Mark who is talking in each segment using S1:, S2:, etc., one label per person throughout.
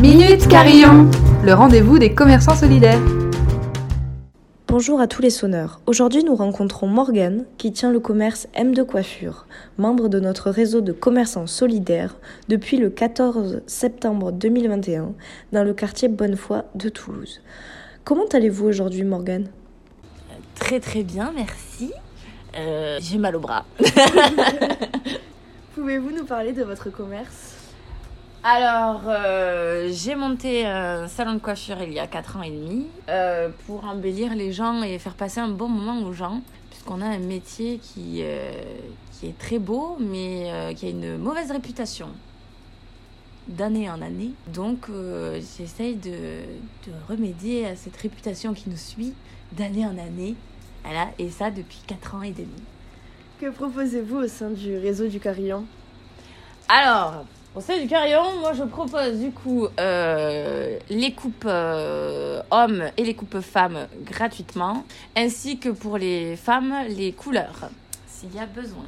S1: Minute Carillon, le rendez-vous des commerçants solidaires.
S2: Bonjour à tous les sonneurs. Aujourd'hui, nous rencontrons Morgane, qui tient le commerce M2 Coiffure, membre de notre réseau de commerçants solidaires depuis le 14 septembre 2021 dans le quartier Bonnefoy de Toulouse. Comment allez-vous aujourd'hui, Morgane?
S3: Très très bien, merci. Euh, J'ai mal au bras.
S2: Pouvez-vous nous parler de votre commerce?
S3: Alors, euh, j'ai monté un salon de coiffure il y a 4 ans et demi euh, pour embellir les gens et faire passer un bon moment aux gens, puisqu'on a un métier qui, euh, qui est très beau, mais qui a une mauvaise réputation d'année en année. Donc, j'essaye de, de remédier à cette réputation qui nous suit d'année en année. Voilà, et ça depuis 4 ans et demi.
S2: Que proposez-vous au sein du réseau du Carillon?
S3: Alors, sein du carillon, moi je propose du coup euh, les coupes euh, hommes et les coupes femmes gratuitement, ainsi que pour les femmes les couleurs, s'il y a besoin.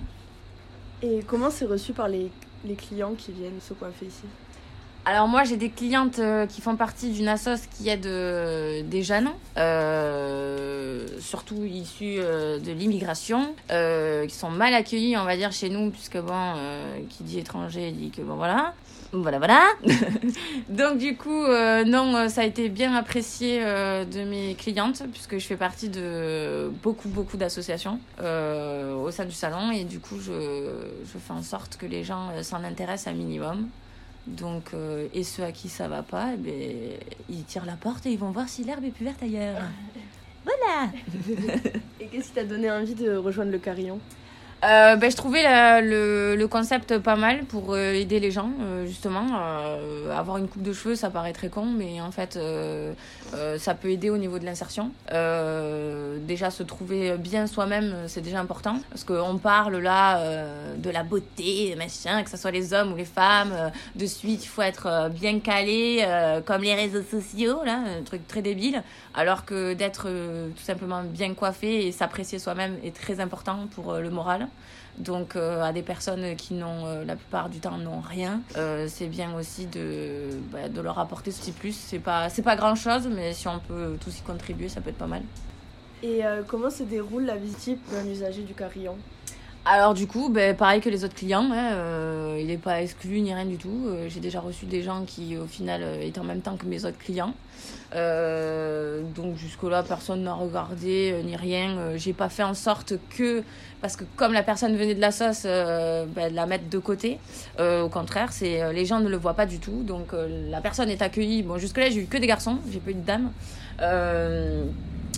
S2: Et comment c'est reçu par les clients qui viennent se coiffer ici?
S3: Alors moi j'ai des clientes euh, qui font partie d'une assoce qui aide euh, des jeunes, euh, surtout issus de l'immigration, qui sont mal accueillis on va dire chez nous, puisque bon, qui dit étranger dit que bon voilà. Voilà, voilà. Donc du coup, non, ça a été bien apprécié de mes clientes, puisque je fais partie de beaucoup, beaucoup d'associations au sein du salon, et du coup, je, je fais en sorte que les gens s'en intéressent un minimum. Donc, euh, et ceux à qui ça va pas, eh ben, ils tirent la porte et ils vont voir si l'herbe est plus verte ailleurs. Voilà.
S2: Et qu'est-ce qui t'a donné envie de rejoindre le Carillon?
S3: Euh, ben, je trouvais la- le, le concept pas mal pour euh, aider les gens, euh, justement. Euh, avoir une coupe de cheveux, ça paraît très con, mais en fait, euh, ça peut aider au niveau de l'insertion. Déjà, se trouver bien soi-même, c'est déjà important. Parce qu'on parle là de la beauté, machin, que ce soit les hommes ou les femmes. de suite, il faut être bien calé, comme les réseaux sociaux, là, un truc très débile. Alors que d'être tout simplement bien coiffé et s'apprécier soi-même est très important pour le moral. Donc euh, à des personnes qui n'ont euh, la plupart du temps n'ont rien, euh, c'est bien aussi de, bah, de leur apporter ce petit plus. C'est pas c'est pas grand chose, mais si on peut tous y contribuer, ça peut être pas mal.
S2: Et comment se déroule la visite d'un usager du Carillon?
S3: Alors du coup, ben, pareil que les autres clients, hein, euh, il n'est pas exclu ni rien du tout. Euh, J'ai déjà reçu des gens qui au final euh, étaient en même temps que mes autres clients. Donc jusque-là, personne n'a regardé ni rien. J'ai pas fait en sorte que, parce que comme la personne venait de la sauce, ben, de la mettre de côté. Au contraire, c'est les gens ne le voient pas du tout. Donc la personne est accueillie. Bon, jusque-là, j'ai eu que des garçons, j'ai pas eu de dames.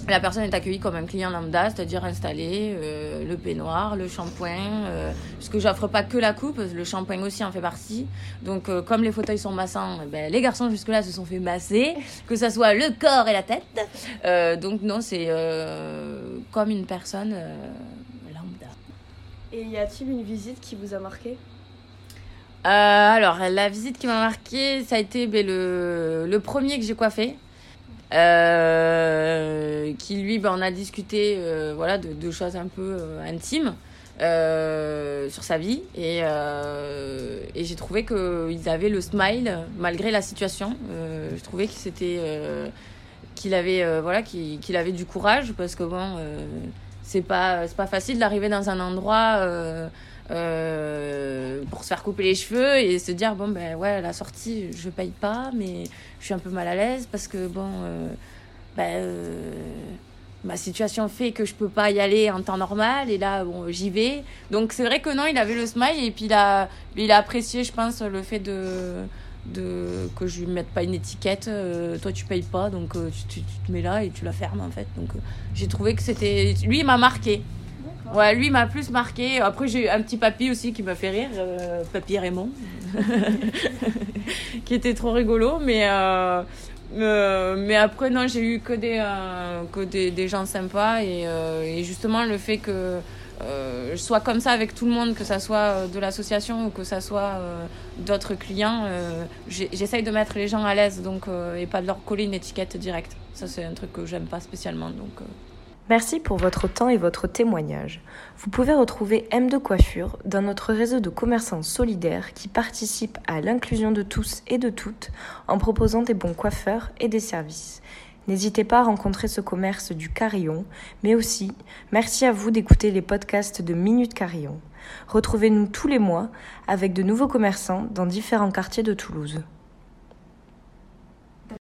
S3: La personne est accueillie comme un client lambda, c'est-à-dire installé, euh, le peignoir, le shampoing, euh, parce que j'offre pas que la coupe, le shampoing aussi en fait partie. Donc euh, comme les fauteuils sont massants, eh ben, les garçons jusque-là se sont fait masser, que ça soit le corps et la tête. Euh, donc non, c'est comme une personne lambda.
S2: Et y a-t-il une visite qui vous a marqué?
S3: Alors, la visite qui m'a marqué, ça a été ben, le, le premier que j'ai coiffé. Euh, qui lui, ben, on a discuté euh, voilà, de, choses un peu euh, intimes sur sa vie. Et, j'ai trouvé qu'ils avaient le smile malgré la situation. Je trouvais qu'il avait, voilà, qu'il avait du courage parce que bon, euh, c'est pas, c'est pas facile d'arriver dans un endroit. Euh, pour se faire couper les cheveux et se dire bon ben ouais la sortie je paye pas mais je suis un peu mal à l'aise parce que bon euh, ben euh, ma situation fait que je peux pas y aller en temps normal et là bon j'y vais. Donc c'est vrai que non il avait le smile et puis il a il a apprécié je pense le fait de de que je lui mette pas une étiquette euh, toi tu payes pas donc tu, te mets là et tu la fermes en fait. Donc j'ai trouvé que c'était lui il m'a marqué Ouais, lui m'a plus marqué. Après, j'ai eu un petit papy aussi qui m'a fait rire, euh, papy Raymond, qui était trop rigolo. Mais, euh, euh, mais après, non, j'ai eu que des, que des, gens sympas. Et, justement, le fait que je sois comme ça avec tout le monde, que ça soit de l'association ou que ça soit d'autres clients, j'essaye de mettre les gens à l'aise donc, et pas de leur coller une étiquette directe. Ça, c'est un truc que j'aime pas spécialement. Donc,
S2: Merci pour votre temps et votre témoignage. Vous pouvez retrouver M2 Coiffure dans notre réseau de commerçants solidaires qui participent à l'inclusion de tous et de toutes en proposant des bons coiffeurs et des services. N'hésitez pas à rencontrer ce commerce du Carillon, mais aussi merci à vous d'écouter les podcasts de Minute Carillon. Retrouvez-nous tous les mois avec de nouveaux commerçants dans différents quartiers de Toulouse.